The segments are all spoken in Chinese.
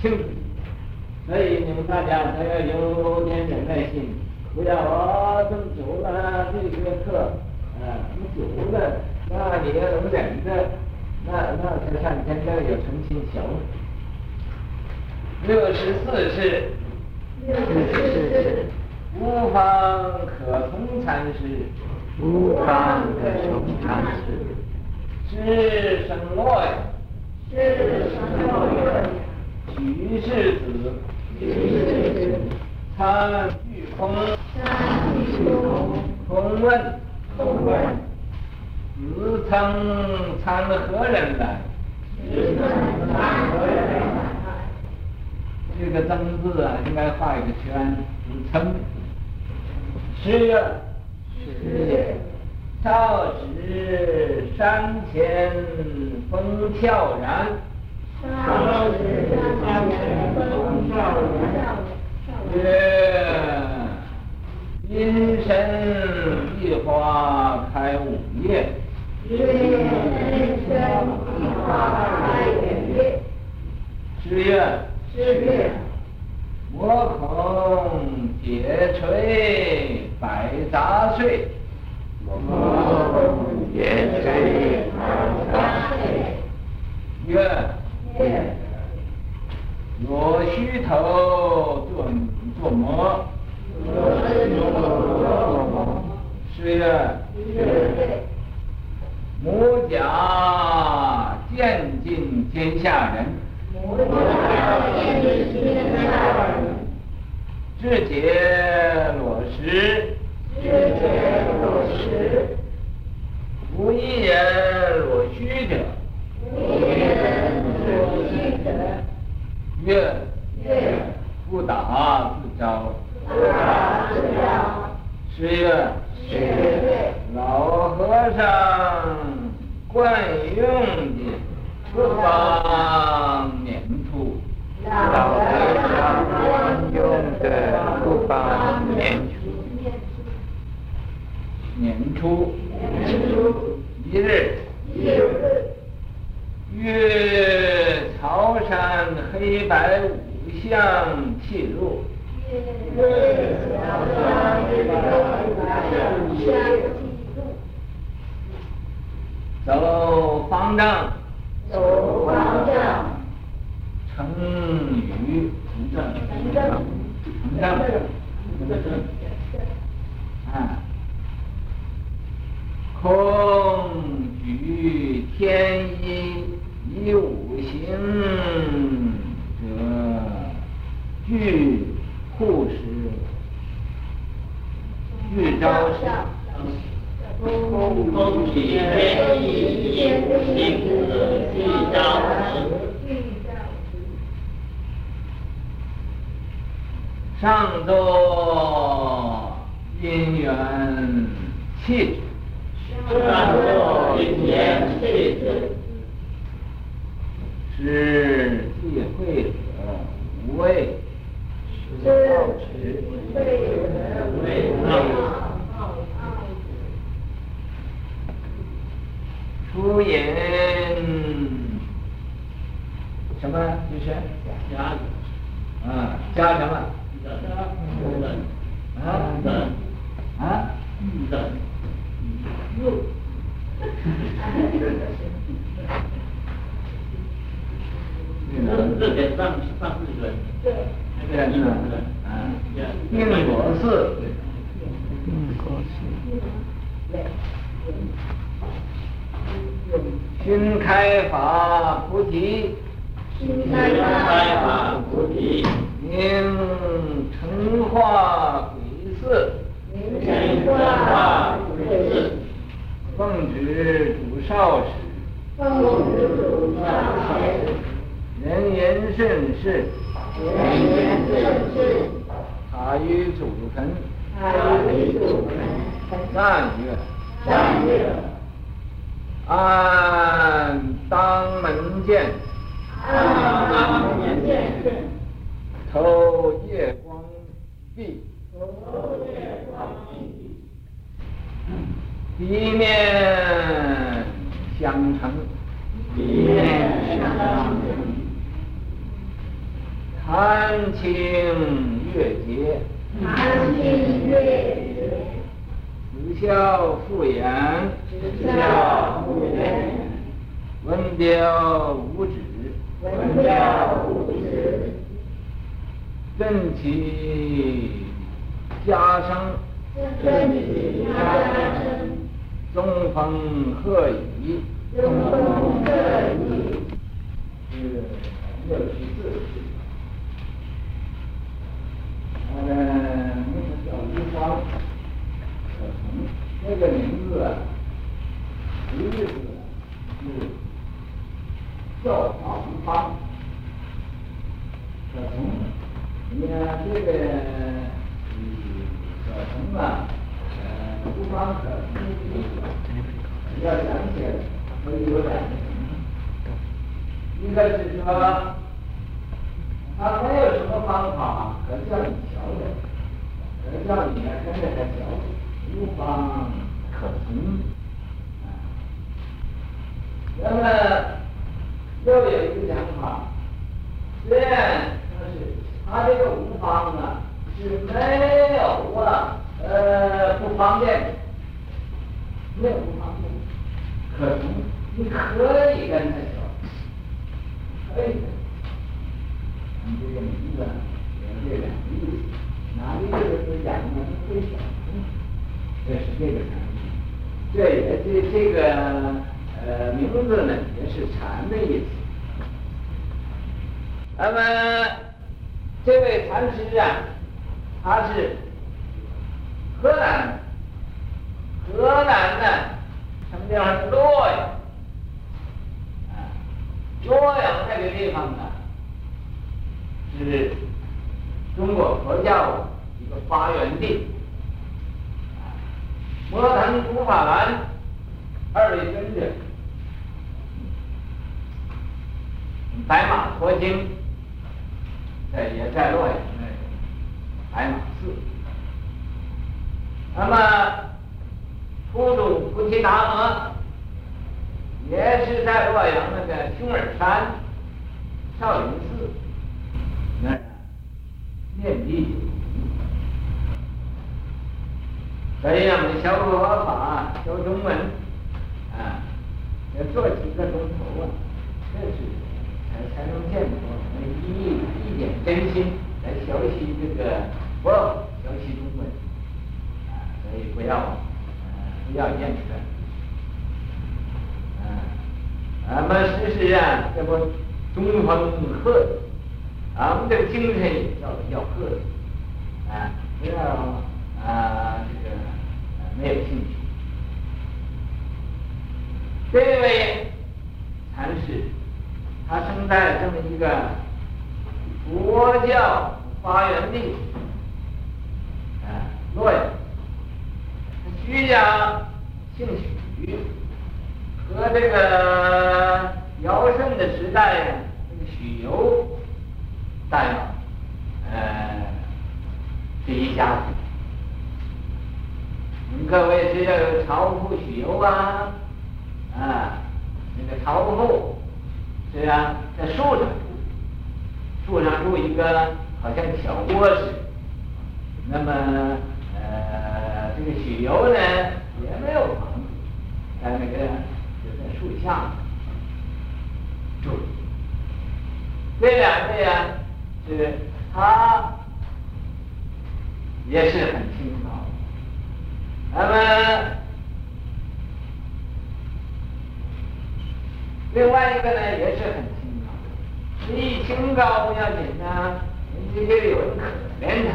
清楚。所以你们大家都要有点忍耐心，不要啊这么久了这个课啊这么久了，那你要能忍着，那那才上天都有诚心小。六十四是，六十四是，无方可从禅师，无方可从禅师，是什么，是什么，世子。取世子，参巨空，参虚空，空问，空问，子参参何人来？子参参何人来？这个曾字啊，应该画一个圈。子参，十月，十月，少时山前风悄然。少时山前风悄然。月，阴深一花开五叶。阴深一花开五叶。十月，十月，摩空解垂百杂碎。摩空解垂百杂碎。月。月，若须头做做魔，若须头作魔。十月，十月，摩甲见尽天下人，摩甲天下人。智解裸时，智解裸时，无一人裸虚者，无一人裸虚者。月，月，不打自招，不打自招。十月，十月，老和尚惯用的不方免出，老和尚惯用的不方免出。年初，年初，一日，一日，月曹山黑白五相契入，月曹山黑白五相契入，走方丈，走方丈，成语成正，成正，成正，成正，啊。空举天一以五行者，具护持，具招时。空举天一以五行者，具招时。上座因缘气质。上座因缘气质，是智慧者无畏，是智慧者无畏。出言什么？就是加啊，加什么？啊？啊？又，这点上上四根，对，对是吧？啊，应果寺，应果寺，熏开法菩提，熏开法菩提，应成化鬼寺，成化鬼寺。奉旨主少时，奉旨主少时，人言甚是，人言甚是，塔于祖坟，塔于祖坟，三月，三月，按当门见，按当门见，偷夜光壁，偷夜光壁。一面相承，一面相承，弹琴月节，弹琴月节，子孝妇言，子孝妇言，文雕武指，文雕武指，振起家声，振起家声，中风贺矣，中风贺矣。是六十四那个，那个叫吴方，可成，那个名字啊，实际是是叫法吴方，可成。你看这个嗯，可成啊，呃，吴方可成的意思，要讲解可以有两个。一个是说，他没有什么方法可叫你学的，可叫你来跟着他学，无方可从。那么又有一个讲法，虽然说是他这个无方啊是没有啊呃不方便，没有不方便，可从，你可以跟他调。可以的，你这个名字有这两个意思，哪个意思是讲呢？是最小的，这是这个禅。这也这这个呃名字呢，也是禅的意思。那么这位禅师啊，他是河南，河南的什么地方？洛阳。洛阳这个地方呢，是中国佛教个发源地。摩腾古法兰二位尊者，白马驮经在也在洛阳那白马寺。那么初祖菩提达摩。也是在洛阳那个熊耳山少林寺那儿念地。所以我们学佛法、学中文啊，要做几个钟头啊，这是才才能见佛，一一点真心来学习这个佛，学习中文啊，所以不要，不要厌倦。啊那么事实上，这不中风贺，啊，我们这个精神也叫要贺，啊，不要啊这个没有兴趣。这位禅师，他生在这么一个佛教发源地，啊，洛阳，徐家姓许。和这个尧舜的时代呀，这个许由代表，呃，是一家子。你各位知道有巢户许由啊，啊，那个巢户是啊，在树上住，树上住一个好像小窝似的。那么呃，这个许由呢也没有房子，在那个就在。树下住，这两位呀，是他也是很清高。那么另外一个呢，也是很清高。你清高不要紧呐，人家就有人可怜他，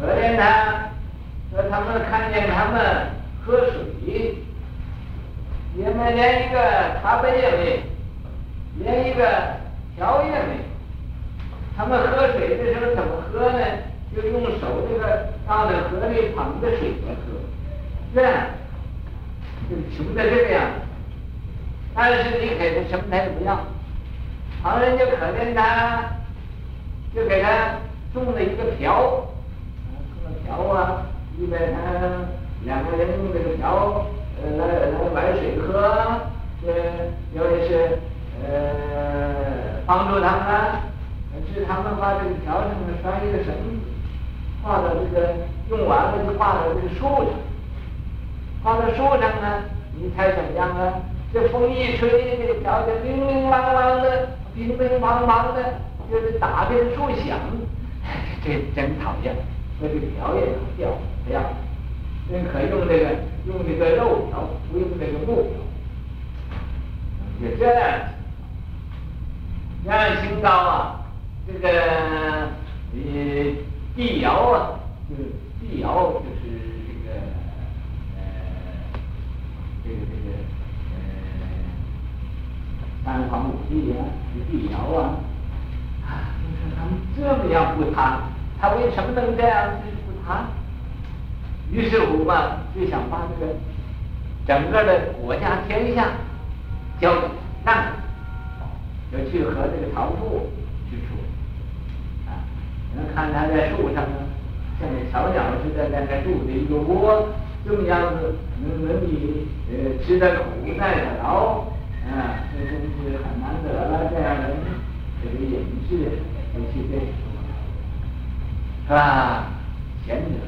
可怜他，说他们看见他们喝水。也没连一个茶杯也没，连一个瓢也没。他们喝水的时候怎么喝呢？就用手这个倒在河里捧着水来喝，这样就穷的这个样。但是你给他什么他也不要，旁人就可怜他，就给他送了一个瓢，瓢啊，一百他两个人用这个瓢。呃，来来买水喝，这有的是呃帮助他们，是他们把这个条上面拴一个绳子，画到这个用完了就画到这个树上，画到树上呢，你猜怎么样啊？这风一吹，这个条就叮叮当当的，叮叮当当的，就是打遍树响，这真讨厌。那这个条也能掉，哎呀，宁可用这个用这个肉条，不用这个木条。也这样，这样清高啊，这个呃地窑啊，就是地窑就是这个呃这个这个呃三皇五帝啊，这地窑啊，啊，你说他们这么样不贪，他为什么能这样子不贪？于是乎嘛，就想把这个整个的国家天下。交给那，要去和这个唐父去说，能，看他在树上呢，像那小鸟似的在那住的一个窝，这么样子能能你呃吃的苦耐的劳，啊，这真是很难得了这样的这个隐士，都去这，是吧？贤者，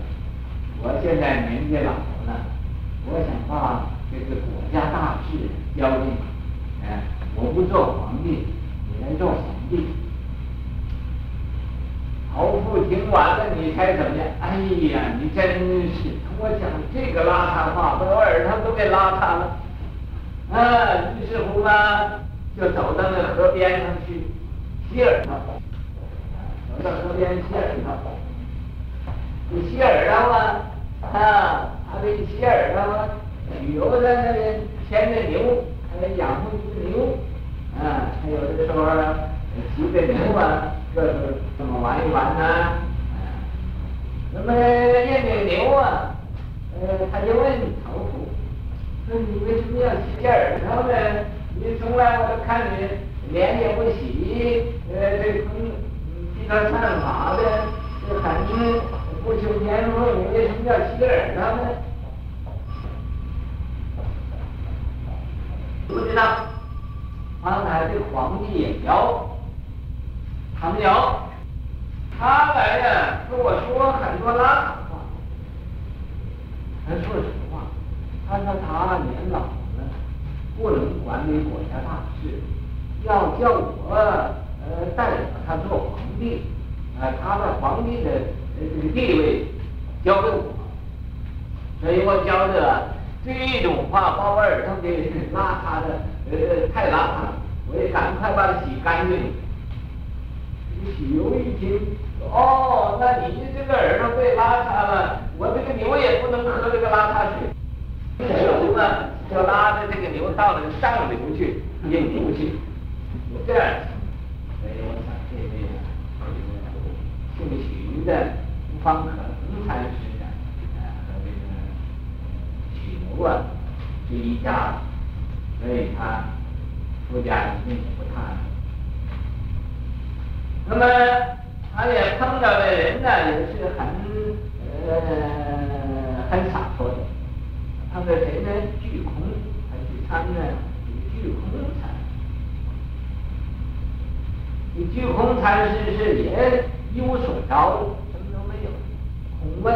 我现在年纪老了，我想把这个国家大事交给你。哎，我不做皇帝，你来做皇帝。曹父听完了，你猜怎么样？哎呀，你真是跟我讲这个邋遢话，把我耳朵都给邋遢了。啊，于是乎呢，就走到那河边上去洗耳朵。走到河边洗耳朵。你洗耳朵嘛？啊，他这洗耳朵，旅游在那边牵着牛。还养活一只牛，啊，还有的时候骑着牛啊，这是怎么玩一玩呢，啊，那么认这个牛啊，呃，他就问曹父，说你为什么要洗耳朵呢？你从来我都看你脸也不洗，呃，这披头散发的，这很不修边幅，你为什么要洗耳朵呢？不知道，刚才这皇帝也摇，他没有，他来呀，跟我说很多拉话。他说实话，他说他年老了，不能管理国家大事，要叫我呃代表他做皇帝，呃，他的皇帝的呃这个地位交给我，所以我觉得。这种话把我耳朵给邋遢的，呃，太邋遢了，我也赶快把它洗干净。牛一听，哦，那你这个耳朵被拉遢了，我这个牛也不能喝这个邋遢水。牛呢，就拉着这个牛到了上流去饮牛去。这样，所以我想这位啊，这个姓徐的方可能才是。问这一家，所以他出家一定也不贪。那么他也碰到的人呢，也是很呃很洒脱的。碰到谁呢？巨空，他去参呢，巨空禅。这巨空禅师是也一无所着，什么都没有，空问。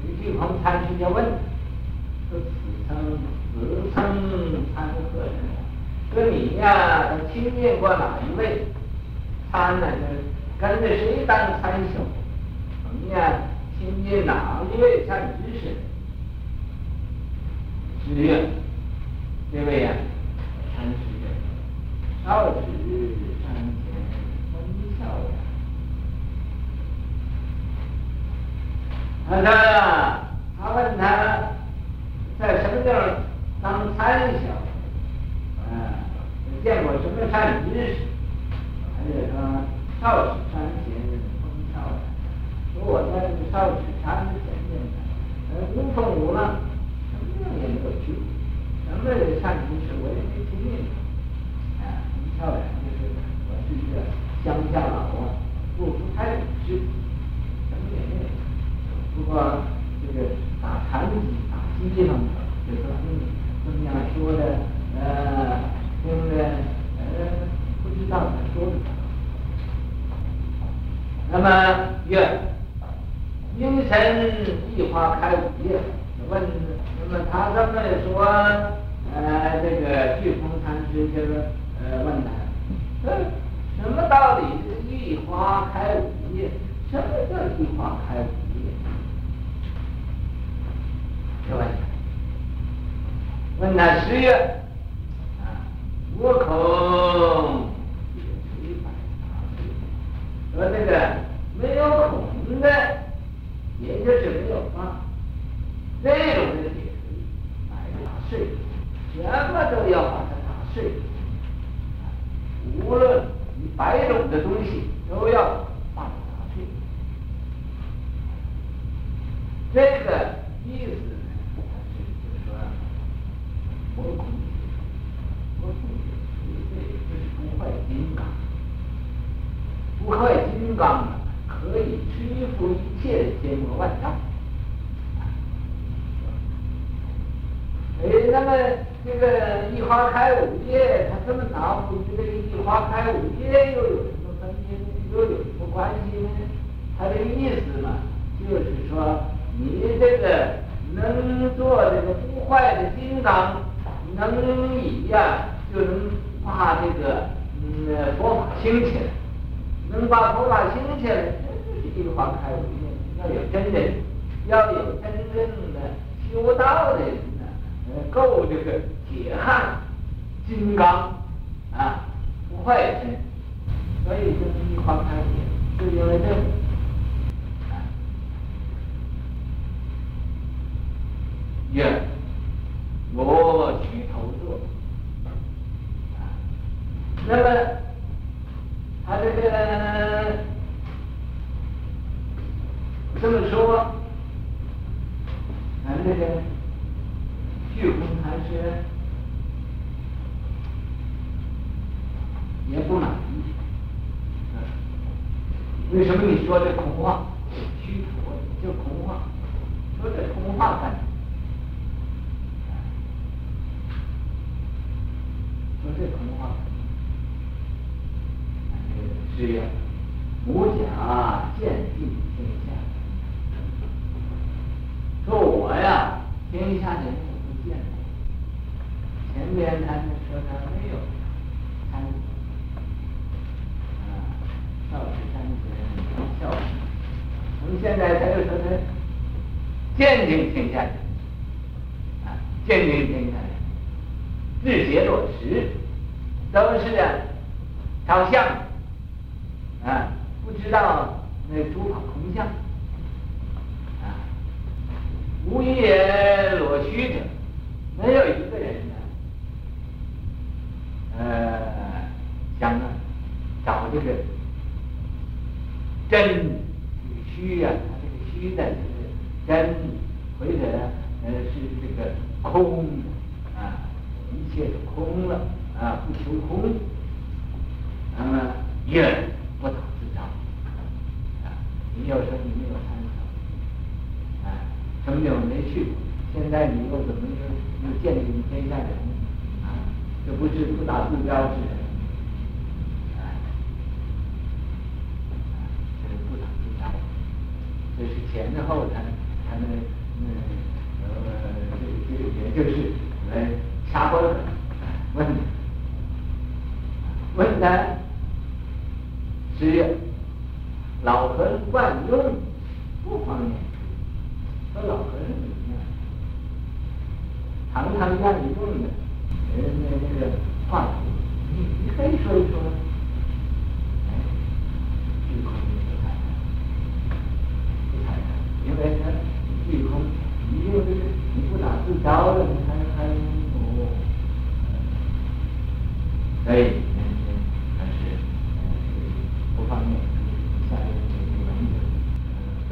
这巨空禅师就问。说此生此生参何人？说你呀，亲见过哪一位？参呢，就是跟着谁当参修？什么呀，亲见哪一位参知识？知月，这位呀，参知识，少子山前欢笑呀。他说，他问他。在什么地方当参小？啊，见过什么善知识？还有说少室山前风笑呀，说我在这个少室山前面呢，呃，无风无浪，什么也没有去，什么善知识我也没听见过。啊，风笑呀，就是我是一个乡下佬啊，不不太懂事，什么也没有。不过这个打禅机。实际上，就说嗯，这么样说的，呃，听的，呃，不知道他说的什么。那么月，阴神一花开五叶。问，那么他这么说，呃，这个巨峰禅师就是呃问他，什么道理是一花开五叶？什么叫一花开五叶？就问他，问他十月，啊，我口也垂白说这个没有空的，也就是没有花。这种的解释，哎呀，碎，什么都要把它打碎。无论你摆种的东西，都要把它打碎。这个意思呢，就是说，我空，我空，这就是不坏金刚，不坏金刚可以摧伏一切的千魔万障。哎，那么这个一花开五叶，他这么答复，这个一花开五叶又有什么分别？又有什么关系呢？他的意思嘛，就是说你这个能做这个不坏的金刚，能以呀，就能把这个嗯佛法兴起来，能把佛法兴起来，这就是一花开五叶。要有真人，要有真正的修道的人呢。够这个铁汉金刚啊，不坏身，所以就是一花开五叶，就因为这个啊，愿我须头作，那么他这个这么说，咱这个。巨峰禅师也不满，为什么你说这空话？虚陀就空话，说这空话干什么？说这空话，是呀，无假见地天下，说我呀，天下人。前面他们说他没有参与，啊，少时参学，少时。你现在他就说他见尽天下。来，啊，见尽天下。来，自结落实，都是啊，照相，啊，不知道那诸法空相，啊，无一人裸虚者，没有一个人。呃，想啊，找这个真与虚呀，它这个虚的就是真，或者呃是这个空啊，一切都空了啊，不求空，那么愿不打自招啊。你要说你没有参考啊，什么叫没去过？现在你又怎么又又见尽天下人？这不是不打自招是的，哎，这是不打自招，这是前后才才能嗯呃这这也就是来瞎混问问他是老和尚惯用不方便，说老和尚怎么样，常常让你用的。那那个话题，你你可以说一说，哎，虚空不太不太因为呢，虚空，你你不打自招了，你还还哦，所以嗯嗯，还是不方便，下面这个文字，算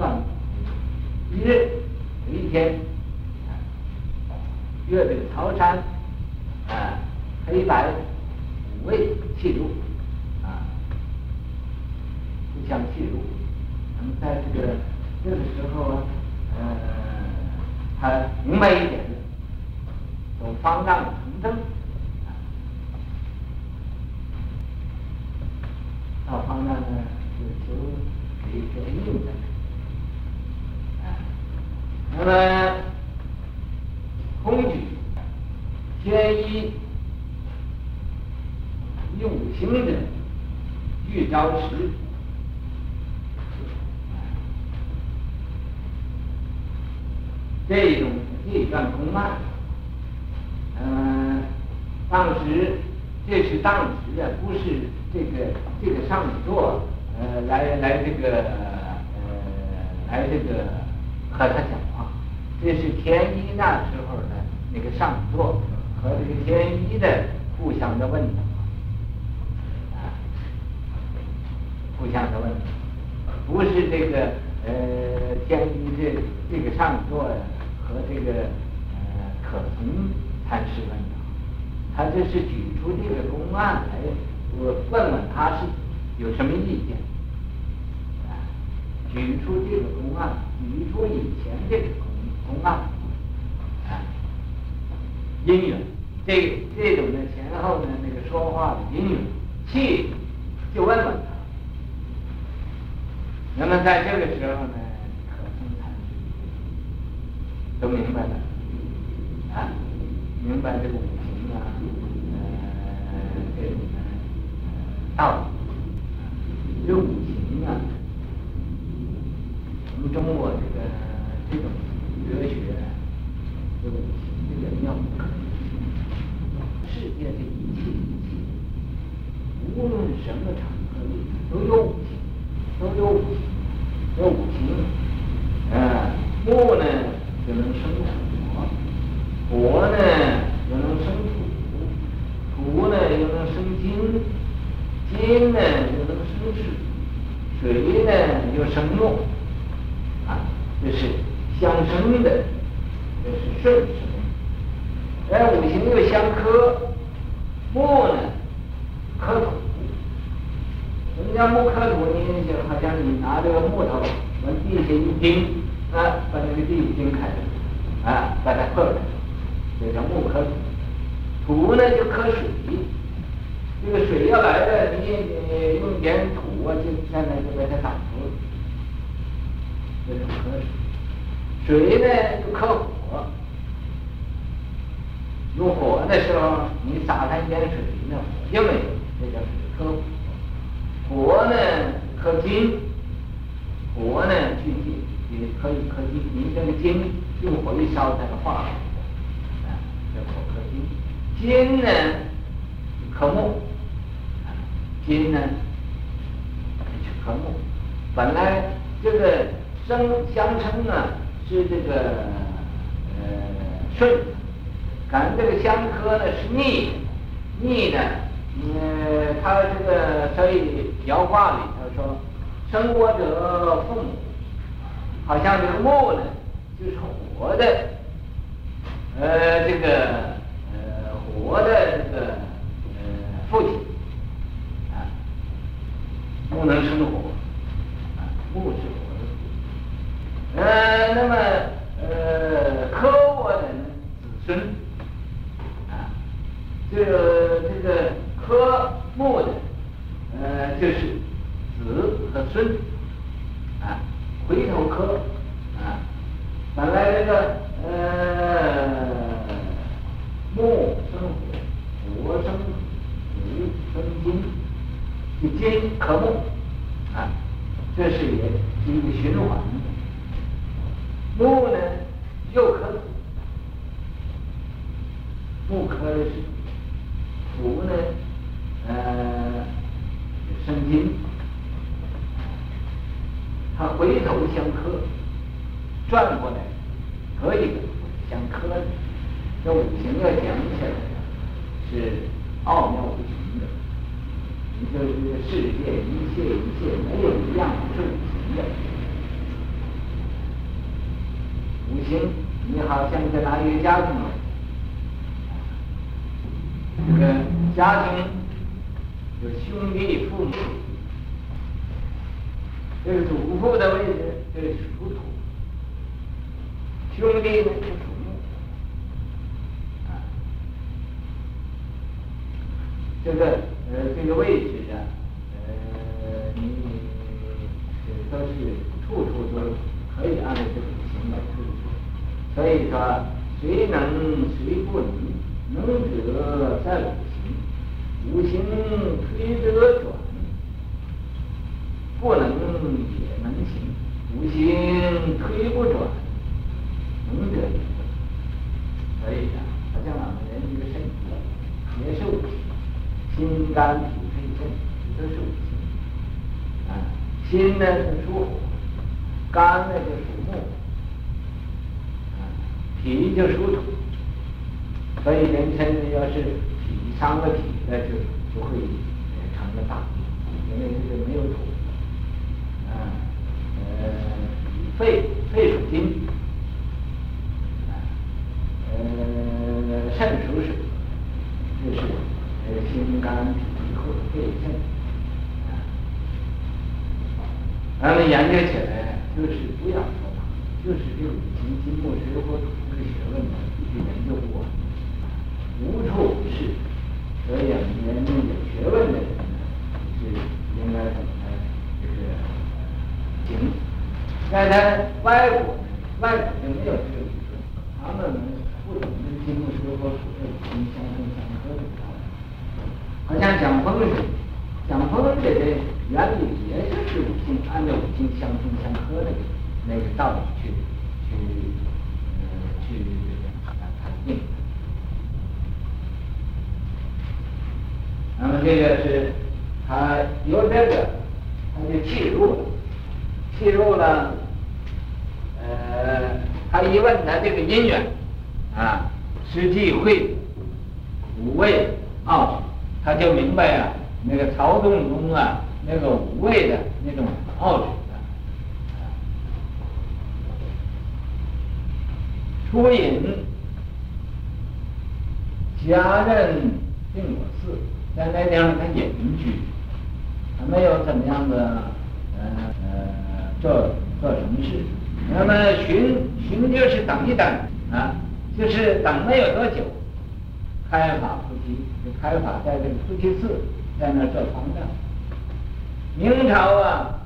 一日有一天，月这个曹山。啊，黑白五位气度，啊，互相气度。那么在这个这个时候啊，呃，他明白一点了，走方丈成正，啊，到方丈呢就求一个印在那。么空举天一以五行者，欲招时。这种这段公案，嗯、当时这是当时啊，不是这个这个上座，呃，来来这个呃来这个和他讲，这是天一那时候的那个上座和这个天一的互相的问答，啊，互相的问答，不是这个呃天一这这个上座呀。和这个呃可从参师问道，他就是举出这个公案来，我问问他是有什么意见，啊，举出这个公案，举出以前这个公公案，啊，因缘，这这种的前后的那个说话的因缘，气就问问他，那么在这个时候呢？都明白了，啊，明白这个五行啊，呃，这种的道理，这五行啊，我们中国这个这种哲学，这个这个妙不可言。世界的一切一切，无论什么场合里都有。五行，都有。五行，有。五行，啊，木呢？就能生火，火呢又能生土，土呢又能生金，金呢又能生水，水呢又生木，啊，这是相生的，这是顺生。哎，五行又相克，木呢克土，人家木克土，你就好像你拿这个木头往地下一钉。啊，把那个地钉开了，啊，把它破开，这叫木克土。土呢就克水，这个水要来了，你你用点土啊，就现在就把它挡住了，这叫克水。呢就克火，用火的时候你洒上一点水，那火就没有，这叫水克火。火呢克金，火呢去金。也可以克金，你这个金用火一烧，它就化了，啊，叫火克金。金呢克木，金呢克木。本来这个生相称呢是这个呃顺，感这个相克呢是逆，逆呢，呃，他这个所以爻卦里头说，生我者父母。好像这个木呢，就是火的，呃，这个呃火的这个呃父亲，啊，木能生火，啊，木是火的父亲，呃，那么呃克我的子孙，啊，这个这个克木的，呃，就是子和孙。回头客啊，本来这个呃木生火，火生土生金，这金克木啊，这是也是一个循环。木呢又克土，木克的是土呢，呃生金。他回头相克，转过来，可以相克的。这五行要讲起来，是奥妙无穷的。你说这个世界一切一切，没有一样不是五行的。五行，你好像在拿一个家庭，这个家庭有兄弟父母。这个祖父的位置，这是属土；兄弟是属木。啊，这个呃，这个位置啊，呃，你这都是处处都可以按照这种行为推出。所以说，谁能谁不能，能者在五行，五行推得转，不能也能行，五行推不转，能者也不能。所以啊，好像我们人一个身体也是五，心肝脾肺肾都是五行。啊，心呢是属火，肝呢就属木，啊，脾就属土，所以人称要是脾伤了脾，那就就会成了大病，因为这个没有土，啊，呃，肺肺属金，啊，呃，肾属水，这是呃心肝脾肺肺肾。咱们研究起来，就是不要说，就是这五行金木水火土这个学问呢，一直研究不完，无处不是。所以啊，人有学问的人呢，是应该怎么呢？就是行。在他外国，外国就没有这个理论，他们呢不懂这金木水火土的五行相生相克的，好像讲风水，讲风水的原理也就是五行，按照五行相生相克的那个道理去去呃去把它定。那么这个是他有这个，他就记入了，记入了，呃，他一问他这个姻缘啊，实际会五味奥，他就明白啊。那个曹洞宗啊，那个五味的那种奥旨的，初引家人定我寺，在那地方他隐居，他没有怎么样的呃呃做做什么事。那么寻寻就是等一等啊，就是等没有多久，开法菩提，就开法在这个菩提寺。在那做方丈。明朝啊，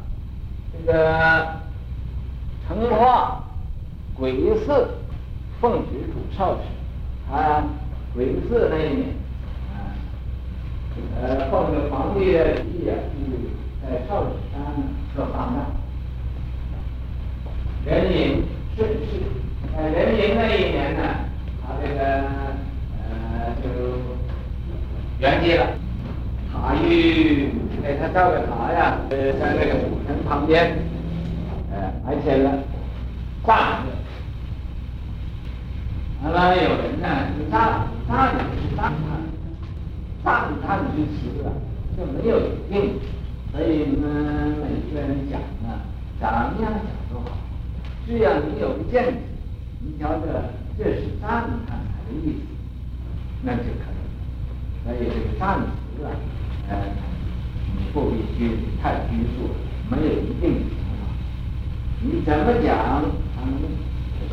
这个成化鬼寺，奉旨主少使，啊，鬼寺那一年，啊，呃，奉着皇帝的旨意啊，去在少使山做方丈。壬寅巳事，呃，人民那一年呢，他这个就圆寂了。塔玉给他造个塔呀，呃，在那个古城旁边，呃，而且呢，葬的。完了，有人呢，就葬葬的是葬他，葬他之词啊，就没有定，所以呢，每个人讲啊，怎么样讲都好，只要你有个见解，你晓得这是葬他的意思，那就可以。所以这个暂时啊。呃，你不必拘太拘束，没有一定的情况。你怎么讲，他们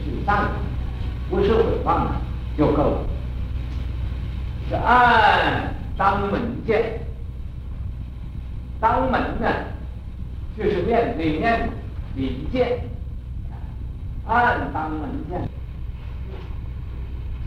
是当的，不是诽谤的，就够了。是按当门见，当门呢，就是面对面礼见，按当门见。